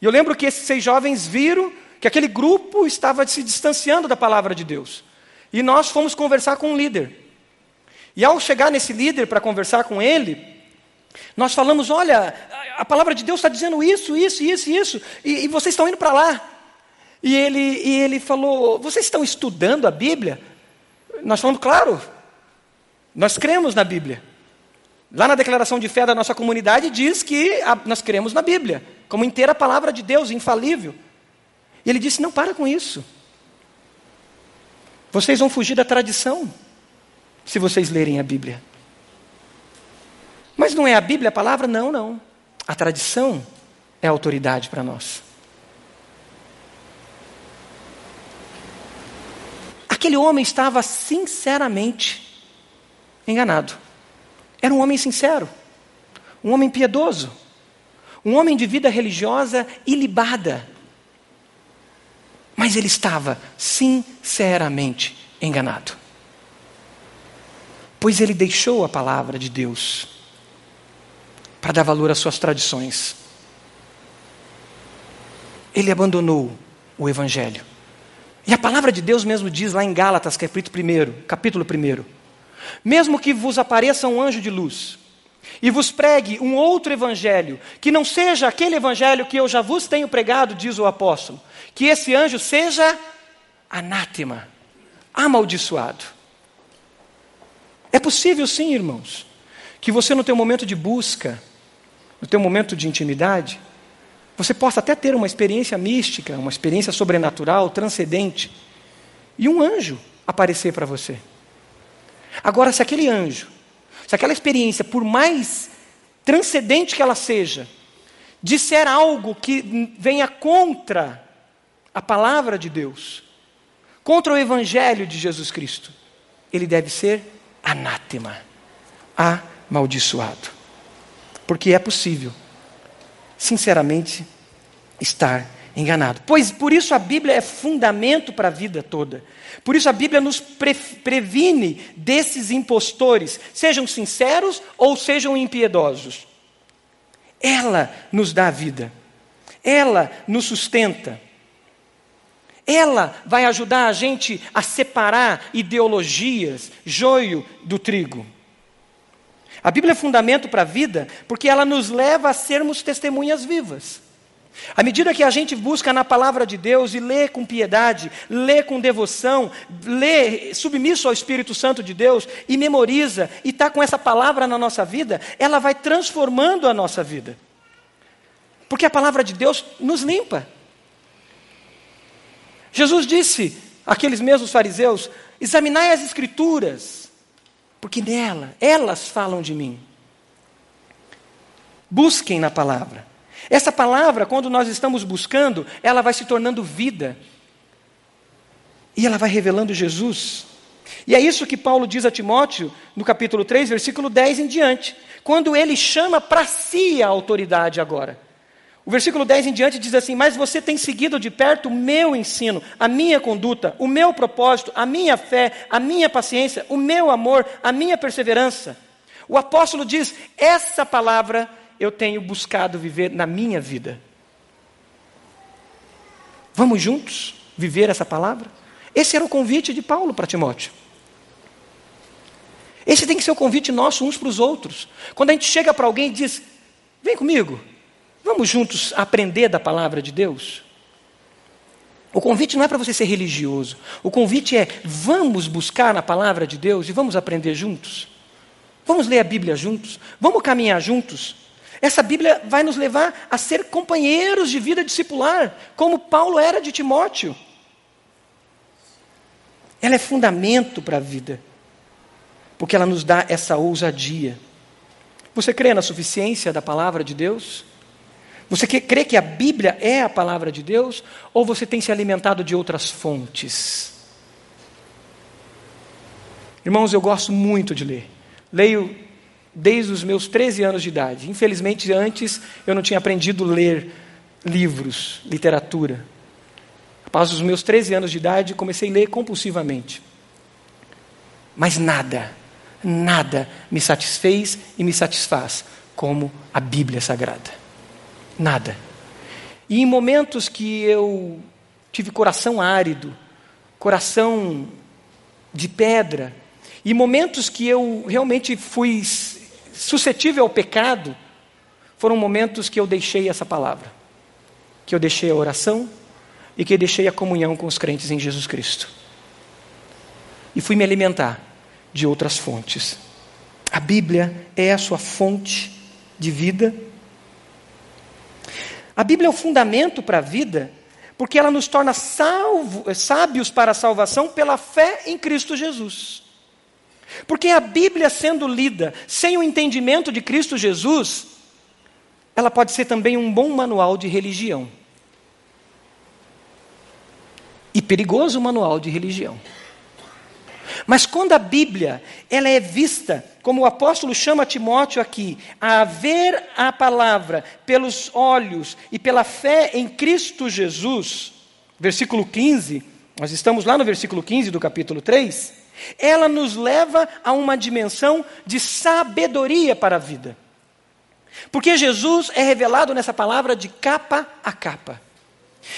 E eu lembro que esses seis jovens viram que aquele grupo estava se distanciando da palavra de Deus. E nós fomos conversar com um líder. E ao chegar nesse líder para conversar com ele, Nós falamos, olha, a palavra de Deus está dizendo isso, isso, isso, isso, e, e vocês estão indo para lá. E ele, e ele falou: Vocês estão estudando a Bíblia? Nós falamos, claro, nós cremos na Bíblia. Lá na declaração de fé da nossa comunidade diz que a, nós cremos na Bíblia, como inteira palavra de Deus, infalível. E ele disse: Não para com isso. Vocês vão fugir da tradição se vocês lerem a Bíblia. Mas não é a Bíblia a palavra? Não, não. A tradição é a autoridade para nós. Aquele homem estava sinceramente enganado. Era um homem sincero, um homem piedoso, um homem de vida religiosa ilibada. Mas ele estava sinceramente enganado. Pois ele deixou a palavra de Deus para dar valor às suas tradições. Ele abandonou o Evangelho. E a palavra de Deus mesmo diz lá em Gálatas, capítulo 1, capítulo 1. Mesmo que vos apareça um anjo de luz e vos pregue um outro evangelho, que não seja aquele evangelho que eu já vos tenho pregado, diz o apóstolo, que esse anjo seja anátema, amaldiçoado. É possível sim, irmãos, que você no teu momento de busca, no teu momento de intimidade, você possa até ter uma experiência mística, uma experiência sobrenatural, transcendente, e um anjo aparecer para você. Agora, se aquele anjo, se aquela experiência, por mais transcendente que ela seja, disser algo que venha contra a palavra de Deus, contra o evangelho de Jesus Cristo, ele deve ser anátema, amaldiçoado. Porque é possível, sinceramente, estar enganado. Pois por isso a Bíblia é fundamento para a vida toda. Por isso a Bíblia nos pre previne desses impostores, sejam sinceros ou sejam impiedosos. Ela nos dá a vida. Ela nos sustenta. Ela vai ajudar a gente a separar ideologias, joio do trigo. A Bíblia é fundamento para a vida porque ela nos leva a sermos testemunhas vivas. À medida que a gente busca na palavra de Deus e lê com piedade, lê com devoção, lê submisso ao Espírito Santo de Deus e memoriza e está com essa palavra na nossa vida, ela vai transformando a nossa vida. Porque a palavra de Deus nos limpa. Jesus disse àqueles mesmos fariseus: examinai as Escrituras, porque nela, elas falam de mim. Busquem na palavra. Essa palavra, quando nós estamos buscando, ela vai se tornando vida. E ela vai revelando Jesus. E é isso que Paulo diz a Timóteo, no capítulo 3, versículo 10 em diante, quando ele chama para si a autoridade agora. O versículo 10 em diante diz assim: Mas você tem seguido de perto o meu ensino, a minha conduta, o meu propósito, a minha fé, a minha paciência, o meu amor, a minha perseverança. O apóstolo diz: Essa palavra eu tenho buscado viver na minha vida. Vamos juntos viver essa palavra? Esse era o convite de Paulo para Timóteo. Esse tem que ser o convite nosso uns para os outros. Quando a gente chega para alguém e diz: Vem comigo, vamos juntos aprender da palavra de Deus. O convite não é para você ser religioso. O convite é: vamos buscar na palavra de Deus e vamos aprender juntos. Vamos ler a Bíblia juntos. Vamos caminhar juntos. Essa Bíblia vai nos levar a ser companheiros de vida discipular, como Paulo era de Timóteo. Ela é fundamento para a vida, porque ela nos dá essa ousadia. Você crê na suficiência da palavra de Deus? Você crê que a Bíblia é a palavra de Deus? Ou você tem se alimentado de outras fontes? Irmãos, eu gosto muito de ler. Leio desde os meus 13 anos de idade. Infelizmente, antes eu não tinha aprendido a ler livros, literatura. Após os meus 13 anos de idade, comecei a ler compulsivamente. Mas nada, nada me satisfez e me satisfaz como a Bíblia Sagrada. Nada. E em momentos que eu tive coração árido, coração de pedra, e momentos que eu realmente fui suscetível ao pecado, foram momentos que eu deixei essa palavra, que eu deixei a oração e que eu deixei a comunhão com os crentes em Jesus Cristo. E fui me alimentar de outras fontes. A Bíblia é a sua fonte de vida. A Bíblia é o fundamento para a vida, porque ela nos torna salvo, sábios para a salvação pela fé em Cristo Jesus. Porque a Bíblia sendo lida sem o entendimento de Cristo Jesus, ela pode ser também um bom manual de religião. E perigoso manual de religião. Mas quando a Bíblia ela é vista, como o apóstolo chama Timóteo aqui, a ver a palavra pelos olhos e pela fé em Cristo Jesus, versículo 15, nós estamos lá no versículo 15 do capítulo 3, ela nos leva a uma dimensão de sabedoria para a vida. Porque Jesus é revelado nessa palavra de capa a capa.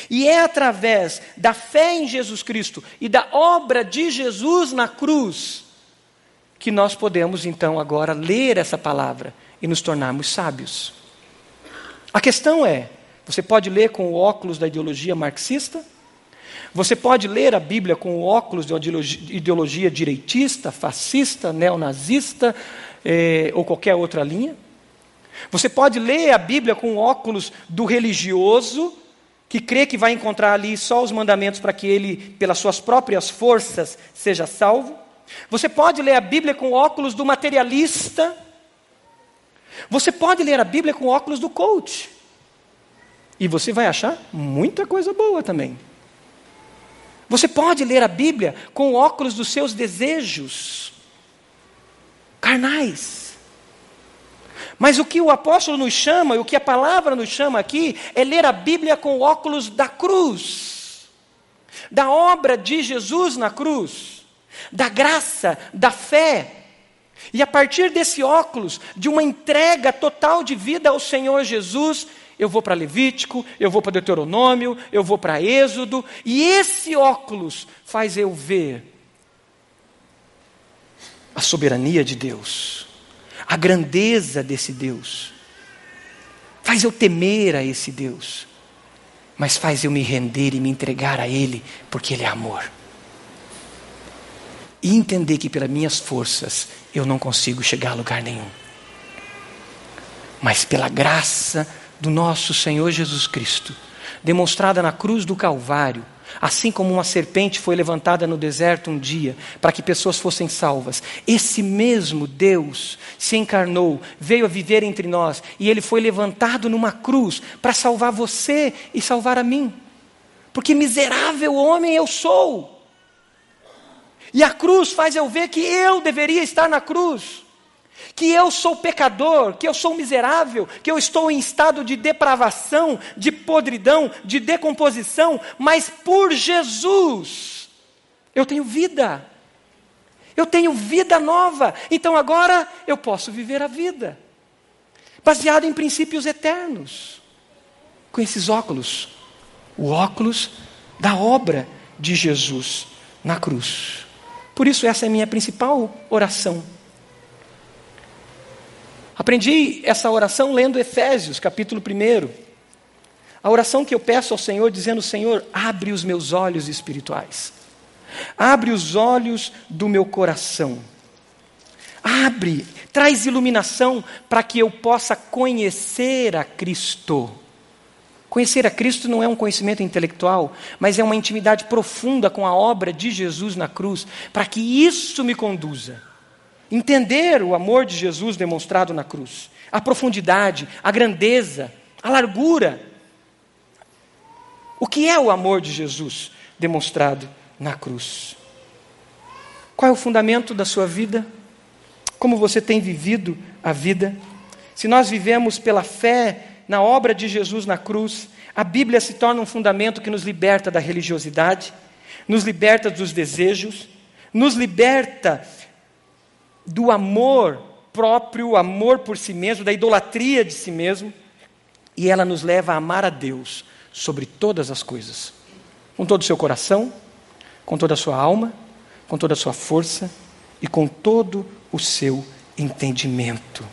E é através da fé em Jesus Cristo e da obra de Jesus na cruz que nós podemos então agora ler essa palavra e nos tornarmos sábios. A questão é: você pode ler com o óculos da ideologia marxista? Você pode ler a Bíblia com óculos de ideologia, ideologia direitista, fascista, neonazista eh, ou qualquer outra linha? Você pode ler a Bíblia com óculos do religioso que crê que vai encontrar ali só os mandamentos para que ele, pelas suas próprias forças, seja salvo. Você pode ler a Bíblia com óculos do materialista. Você pode ler a Bíblia com óculos do coach. E você vai achar muita coisa boa também. Você pode ler a Bíblia com óculos dos seus desejos carnais. Mas o que o apóstolo nos chama, e o que a palavra nos chama aqui, é ler a Bíblia com óculos da cruz, da obra de Jesus na cruz, da graça, da fé. E a partir desse óculos, de uma entrega total de vida ao Senhor Jesus, eu vou para Levítico, eu vou para Deuteronômio, eu vou para Êxodo, e esse óculos faz eu ver a soberania de Deus a grandeza desse Deus. Faz eu temer a esse Deus, mas faz eu me render e me entregar a Ele, porque Ele é amor. E entender que pelas minhas forças eu não consigo chegar a lugar nenhum. Mas pela graça do nosso Senhor Jesus Cristo, demonstrada na cruz do Calvário, Assim como uma serpente foi levantada no deserto um dia para que pessoas fossem salvas, esse mesmo Deus se encarnou, veio a viver entre nós e ele foi levantado numa cruz para salvar você e salvar a mim. Porque miserável homem eu sou. E a cruz faz eu ver que eu deveria estar na cruz que eu sou pecador, que eu sou miserável, que eu estou em estado de depravação, de podridão, de decomposição, mas por Jesus eu tenho vida. Eu tenho vida nova. Então agora eu posso viver a vida baseado em princípios eternos. Com esses óculos, o óculos da obra de Jesus na cruz. Por isso essa é a minha principal oração Aprendi essa oração lendo Efésios, capítulo 1. A oração que eu peço ao Senhor, dizendo: Senhor, abre os meus olhos espirituais, abre os olhos do meu coração, abre, traz iluminação para que eu possa conhecer a Cristo. Conhecer a Cristo não é um conhecimento intelectual, mas é uma intimidade profunda com a obra de Jesus na cruz, para que isso me conduza entender o amor de Jesus demonstrado na cruz, a profundidade, a grandeza, a largura. O que é o amor de Jesus demonstrado na cruz? Qual é o fundamento da sua vida? Como você tem vivido a vida? Se nós vivemos pela fé na obra de Jesus na cruz, a Bíblia se torna um fundamento que nos liberta da religiosidade, nos liberta dos desejos, nos liberta do amor próprio, amor por si mesmo, da idolatria de si mesmo, e ela nos leva a amar a Deus sobre todas as coisas, com todo o seu coração, com toda a sua alma, com toda a sua força e com todo o seu entendimento.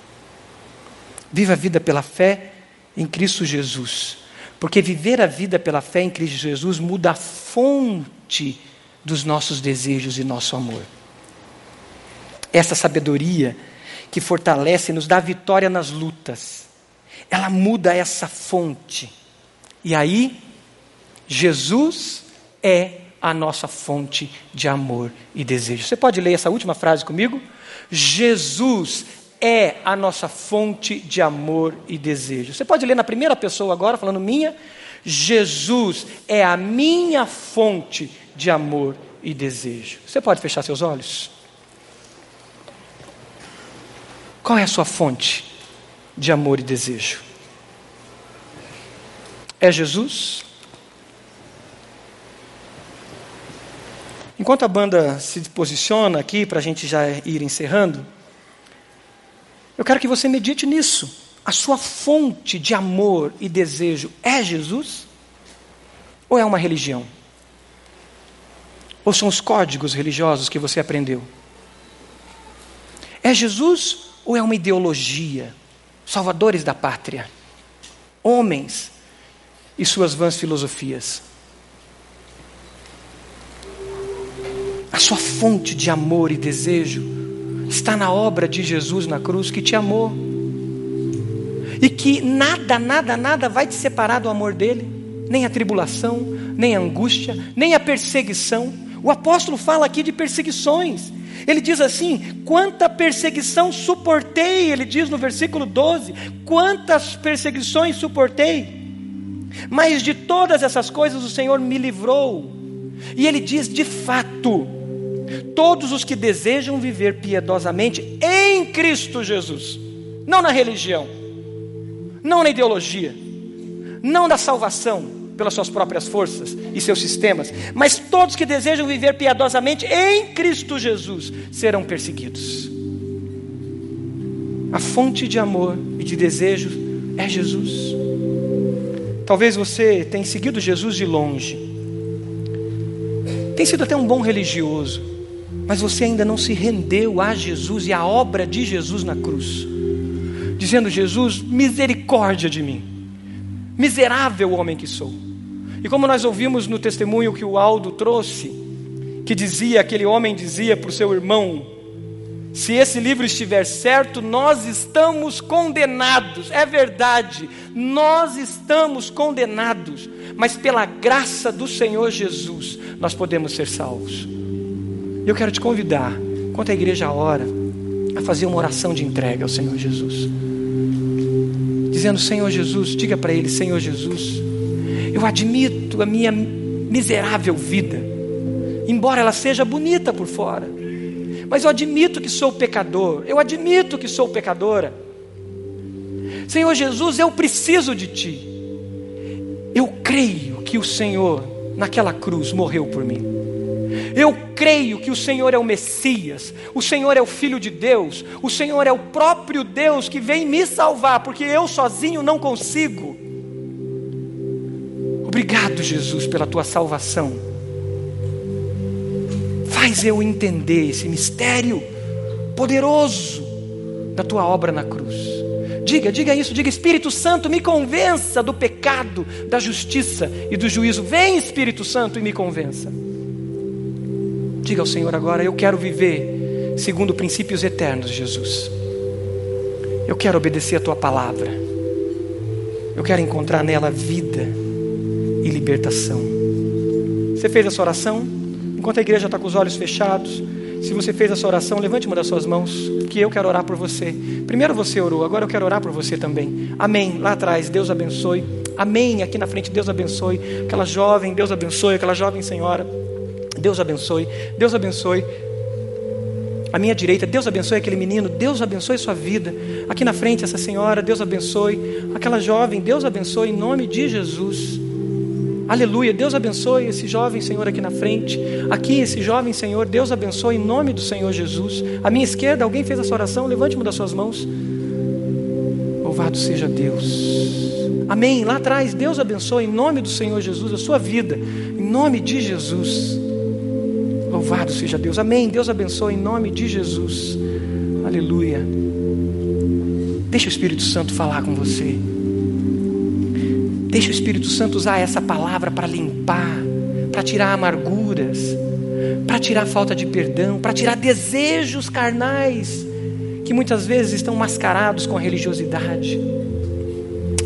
Viva a vida pela fé em Cristo Jesus. Porque viver a vida pela fé em Cristo Jesus muda a fonte dos nossos desejos e nosso amor. Essa sabedoria que fortalece, nos dá vitória nas lutas, ela muda essa fonte. E aí, Jesus é a nossa fonte de amor e desejo. Você pode ler essa última frase comigo? Jesus é a nossa fonte de amor e desejo. Você pode ler na primeira pessoa agora, falando minha? Jesus é a minha fonte de amor e desejo. Você pode fechar seus olhos? Qual é a sua fonte de amor e desejo? É Jesus? Enquanto a banda se posiciona aqui, para a gente já ir encerrando, eu quero que você medite nisso. A sua fonte de amor e desejo é Jesus? Ou é uma religião? Ou são os códigos religiosos que você aprendeu? É Jesus ou é uma ideologia? Salvadores da pátria, homens e suas vãs filosofias. A sua fonte de amor e desejo está na obra de Jesus na cruz que te amou. E que nada, nada, nada vai te separar do amor dele, nem a tribulação, nem a angústia, nem a perseguição. O apóstolo fala aqui de perseguições. Ele diz assim: quanta perseguição suportei, ele diz no versículo 12: quantas perseguições suportei, mas de todas essas coisas o Senhor me livrou. E ele diz: de fato, todos os que desejam viver piedosamente em Cristo Jesus, não na religião, não na ideologia, não na salvação, pelas suas próprias forças e seus sistemas, mas todos que desejam viver piedosamente em Cristo Jesus serão perseguidos. A fonte de amor e de desejo é Jesus. Talvez você tenha seguido Jesus de longe, tem sido até um bom religioso, mas você ainda não se rendeu a Jesus e à obra de Jesus na cruz, dizendo: Jesus, misericórdia de mim, miserável homem que sou. E como nós ouvimos no testemunho que o Aldo trouxe, que dizia, aquele homem dizia para o seu irmão: se esse livro estiver certo, nós estamos condenados. É verdade, nós estamos condenados, mas pela graça do Senhor Jesus, nós podemos ser salvos. Eu quero te convidar, enquanto a igreja ora, a fazer uma oração de entrega ao Senhor Jesus. Dizendo: Senhor Jesus, diga para ele: Senhor Jesus, eu admito a minha miserável vida, embora ela seja bonita por fora, mas eu admito que sou pecador, eu admito que sou pecadora. Senhor Jesus, eu preciso de Ti. Eu creio que o Senhor, naquela cruz, morreu por mim. Eu creio que o Senhor é o Messias, o Senhor é o Filho de Deus, o Senhor é o próprio Deus que vem me salvar, porque eu sozinho não consigo. Obrigado, Jesus, pela tua salvação. Faz eu entender esse mistério poderoso da tua obra na cruz. Diga, diga isso, diga Espírito Santo, me convença do pecado, da justiça e do juízo. Vem, Espírito Santo, e me convença. Diga ao Senhor agora: Eu quero viver segundo princípios eternos, Jesus. Eu quero obedecer a tua palavra. Eu quero encontrar nela vida libertação. Você fez essa oração? Enquanto a igreja está com os olhos fechados, se você fez essa oração, levante uma das suas mãos, que eu quero orar por você. Primeiro você orou, agora eu quero orar por você também. Amém. Lá atrás, Deus abençoe. Amém. Aqui na frente, Deus abençoe. Aquela jovem, Deus abençoe. Aquela jovem senhora, Deus abençoe. Deus abençoe. A minha direita, Deus abençoe aquele menino, Deus abençoe sua vida. Aqui na frente, essa senhora, Deus abençoe. Aquela jovem, Deus abençoe em nome de Jesus. Aleluia. Deus abençoe esse jovem Senhor aqui na frente. Aqui, esse jovem Senhor, Deus abençoe em nome do Senhor Jesus. À minha esquerda, alguém fez essa oração? Levante uma das suas mãos. Louvado seja Deus. Amém. Lá atrás, Deus abençoe em nome do Senhor Jesus a sua vida. Em nome de Jesus. Louvado seja Deus. Amém. Deus abençoe em nome de Jesus. Aleluia. Deixa o Espírito Santo falar com você. Deixa o Espírito Santo usar essa palavra para limpar, para tirar amarguras, para tirar falta de perdão, para tirar desejos carnais que muitas vezes estão mascarados com a religiosidade.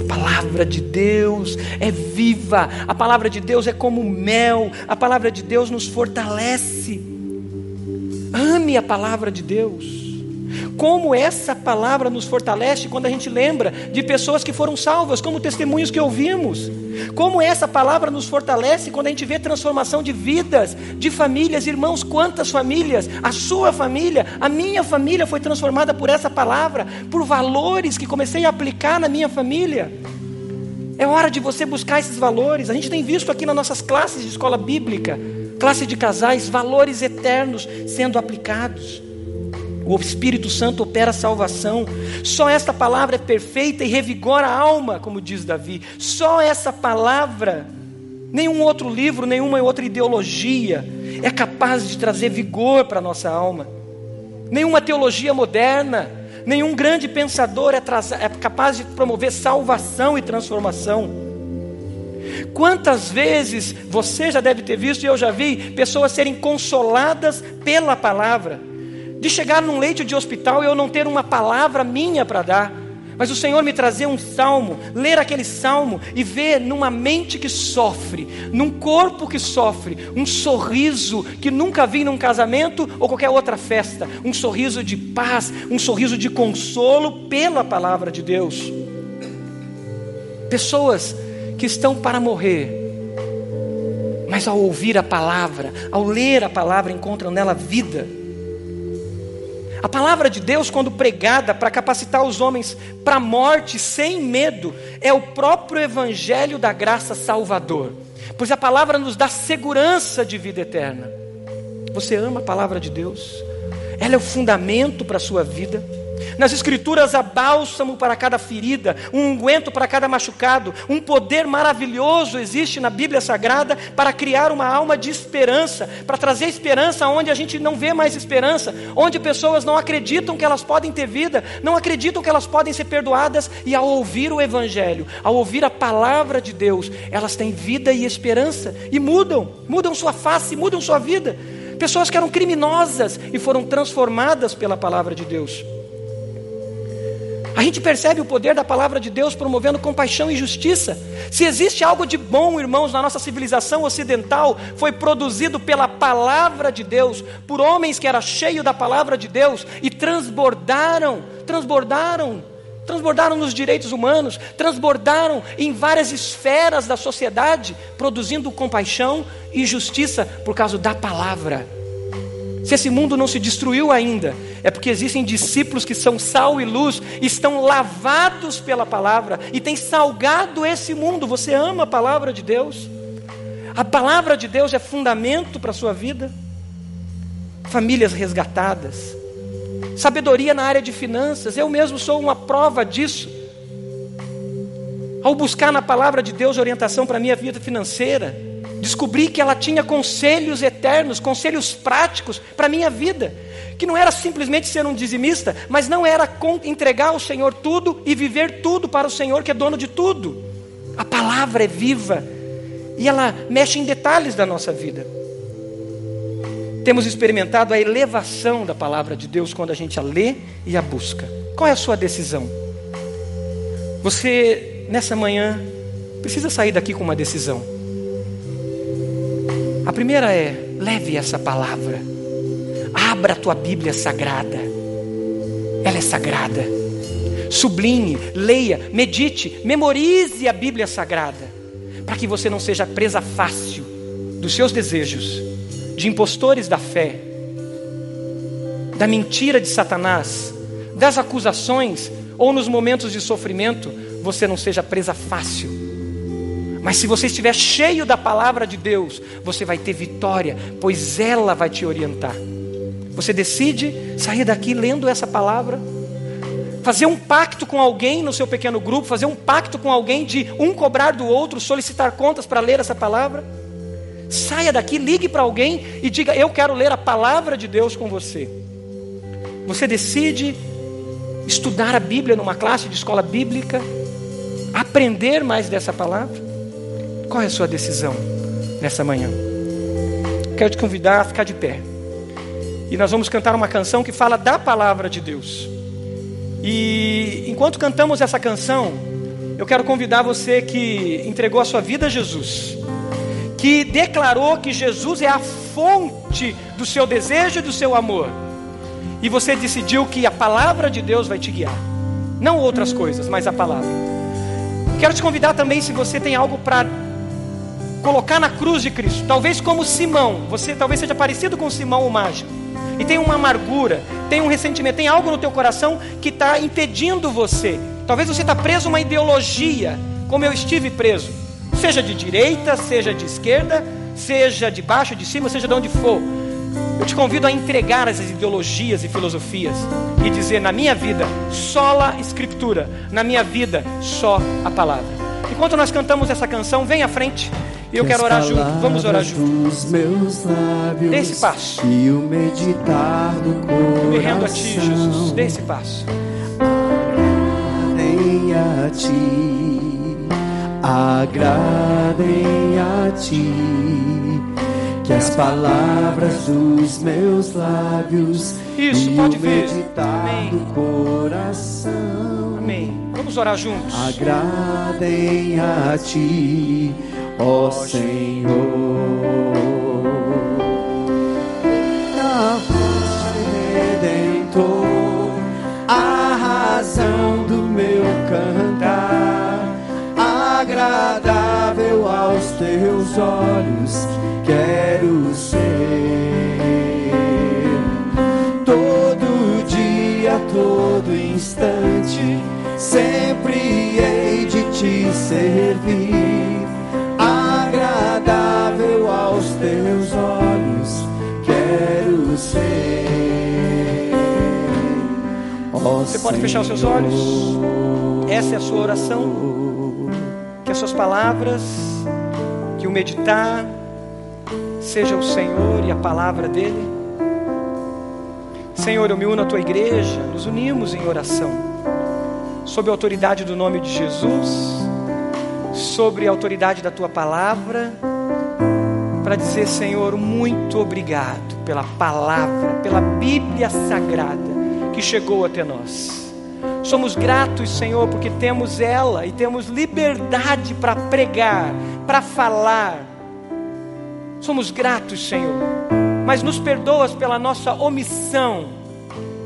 A palavra de Deus é viva, a palavra de Deus é como mel, a palavra de Deus nos fortalece. Ame a palavra de Deus. Como essa palavra nos fortalece quando a gente lembra de pessoas que foram salvas, como testemunhos que ouvimos. Como essa palavra nos fortalece quando a gente vê transformação de vidas, de famílias, irmãos, quantas famílias, a sua família, a minha família foi transformada por essa palavra, por valores que comecei a aplicar na minha família. É hora de você buscar esses valores. A gente tem visto aqui nas nossas classes de escola bíblica, classe de casais, valores eternos sendo aplicados. O Espírito Santo opera a salvação. Só esta palavra é perfeita e revigora a alma, como diz Davi. Só essa palavra, nenhum outro livro, nenhuma outra ideologia é capaz de trazer vigor para a nossa alma. Nenhuma teologia moderna, nenhum grande pensador é, é capaz de promover salvação e transformação. Quantas vezes você já deve ter visto, e eu já vi, pessoas serem consoladas pela palavra de chegar num leito de hospital e eu não ter uma palavra minha para dar, mas o Senhor me trazer um salmo, ler aquele salmo e ver numa mente que sofre, num corpo que sofre, um sorriso que nunca vi num casamento ou qualquer outra festa, um sorriso de paz, um sorriso de consolo pela palavra de Deus. Pessoas que estão para morrer, mas ao ouvir a palavra, ao ler a palavra, encontram nela vida. A palavra de Deus, quando pregada para capacitar os homens para a morte sem medo, é o próprio evangelho da graça salvador. Pois a palavra nos dá segurança de vida eterna. Você ama a palavra de Deus? Ela é o fundamento para a sua vida. Nas Escrituras há bálsamo para cada ferida, um unguento para cada machucado, um poder maravilhoso existe na Bíblia Sagrada para criar uma alma de esperança, para trazer esperança onde a gente não vê mais esperança, onde pessoas não acreditam que elas podem ter vida, não acreditam que elas podem ser perdoadas, e ao ouvir o Evangelho, ao ouvir a palavra de Deus, elas têm vida e esperança e mudam, mudam sua face, mudam sua vida. Pessoas que eram criminosas e foram transformadas pela palavra de Deus. A gente percebe o poder da palavra de Deus promovendo compaixão e justiça. Se existe algo de bom, irmãos, na nossa civilização ocidental, foi produzido pela palavra de Deus, por homens que eram cheios da palavra de Deus e transbordaram, transbordaram, transbordaram nos direitos humanos, transbordaram em várias esferas da sociedade, produzindo compaixão e justiça por causa da palavra. Se esse mundo não se destruiu ainda, é porque existem discípulos que são sal e luz, estão lavados pela palavra e têm salgado esse mundo. Você ama a palavra de Deus? A palavra de Deus é fundamento para a sua vida. Famílias resgatadas, sabedoria na área de finanças, eu mesmo sou uma prova disso. Ao buscar na palavra de Deus orientação para a minha vida financeira, descobri que ela tinha conselhos eternos, conselhos práticos para a minha vida. Que não era simplesmente ser um dizimista, mas não era entregar ao Senhor tudo e viver tudo para o Senhor que é dono de tudo. A palavra é viva e ela mexe em detalhes da nossa vida. Temos experimentado a elevação da palavra de Deus quando a gente a lê e a busca. Qual é a sua decisão? Você, nessa manhã, precisa sair daqui com uma decisão. A primeira é: leve essa palavra, abra a tua Bíblia sagrada, ela é sagrada. Sublinhe, leia, medite, memorize a Bíblia sagrada, para que você não seja presa fácil dos seus desejos, de impostores da fé, da mentira de Satanás, das acusações, ou nos momentos de sofrimento, você não seja presa fácil mas se você estiver cheio da palavra de Deus, você vai ter vitória, pois ela vai te orientar. Você decide sair daqui lendo essa palavra, fazer um pacto com alguém no seu pequeno grupo, fazer um pacto com alguém de um cobrar do outro, solicitar contas para ler essa palavra. Saia daqui, ligue para alguém e diga: Eu quero ler a palavra de Deus com você. Você decide estudar a Bíblia numa classe de escola bíblica, aprender mais dessa palavra? Qual é a sua decisão nessa manhã? Quero te convidar a ficar de pé. E nós vamos cantar uma canção que fala da palavra de Deus. E enquanto cantamos essa canção, eu quero convidar você que entregou a sua vida a Jesus, que declarou que Jesus é a fonte do seu desejo e do seu amor, e você decidiu que a palavra de Deus vai te guiar, não outras coisas, mas a palavra. Quero te convidar também, se você tem algo para colocar na cruz de Cristo, talvez como Simão, você talvez seja parecido com Simão o mágico, e tem uma amargura, tem um ressentimento, tem algo no teu coração que está impedindo você Talvez você está preso a uma ideologia, como eu estive preso, seja de direita, seja de esquerda, seja de baixo, de cima, seja de onde for. Eu te convido a entregar essas ideologias e filosofias e dizer: na minha vida, só a Escritura, na minha vida, só a palavra. Enquanto nós cantamos essa canção, vem à frente. E eu quero orar junto. Vamos orar juntos. Dê esse passo. E o meditar do coração. Me rendo a ti, Jesus. Dê esse passo a ti, agradem a ti, que as palavras dos meus lábios Isso, e pode o meditar Amém. do coração. Amém. Vamos orar juntos. Agradem a ti, ó Senhor. Na voz redentor, a razão do meu cantar, agradável aos teus olhos, Você pode fechar os seus olhos? Essa é a sua oração. Que as suas palavras, que o meditar, seja o Senhor e a palavra dele. Senhor, eu me uno à tua igreja, nos unimos em oração, sob a autoridade do nome de Jesus, sobre a autoridade da tua palavra, para dizer, Senhor, muito obrigado pela palavra, pela Bíblia Sagrada que chegou até nós. Somos gratos, Senhor, porque temos ela e temos liberdade para pregar, para falar. Somos gratos, Senhor, mas nos perdoas pela nossa omissão,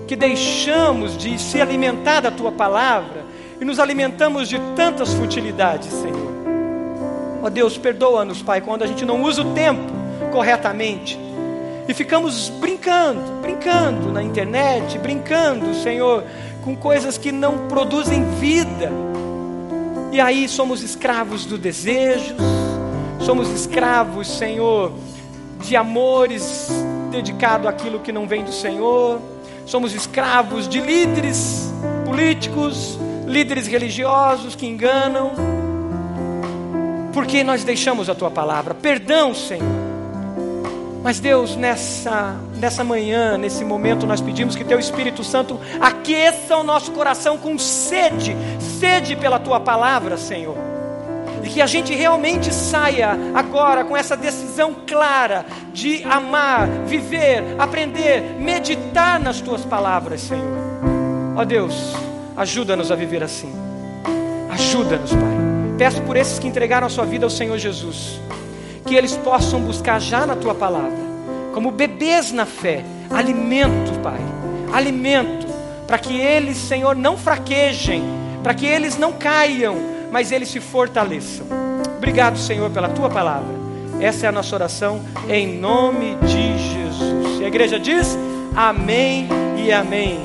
que deixamos de se alimentar da tua palavra e nos alimentamos de tantas futilidades, Senhor. Ó Deus, perdoa-nos, Pai, quando a gente não usa o tempo corretamente e ficamos brincando, brincando na internet, brincando, Senhor, com coisas que não produzem vida. E aí somos escravos do desejos, somos escravos, Senhor, de amores dedicado àquilo que não vem do Senhor. Somos escravos de líderes políticos, líderes religiosos que enganam. Porque nós deixamos a tua palavra. Perdão, Senhor. Mas Deus, nessa, nessa manhã, nesse momento, nós pedimos que Teu Espírito Santo aqueça o nosso coração com sede, sede pela Tua palavra, Senhor. E que a gente realmente saia agora com essa decisão clara de amar, viver, aprender, meditar nas Tuas palavras, Senhor. Ó Deus, ajuda-nos a viver assim. Ajuda-nos, Pai. Peço por esses que entregaram a sua vida ao Senhor Jesus que eles possam buscar já na tua palavra, como bebês na fé, alimento, Pai, alimento, para que eles, Senhor, não fraquejem, para que eles não caiam, mas eles se fortaleçam. Obrigado, Senhor, pela tua palavra. Essa é a nossa oração em nome de Jesus. E a igreja diz: Amém e Amém.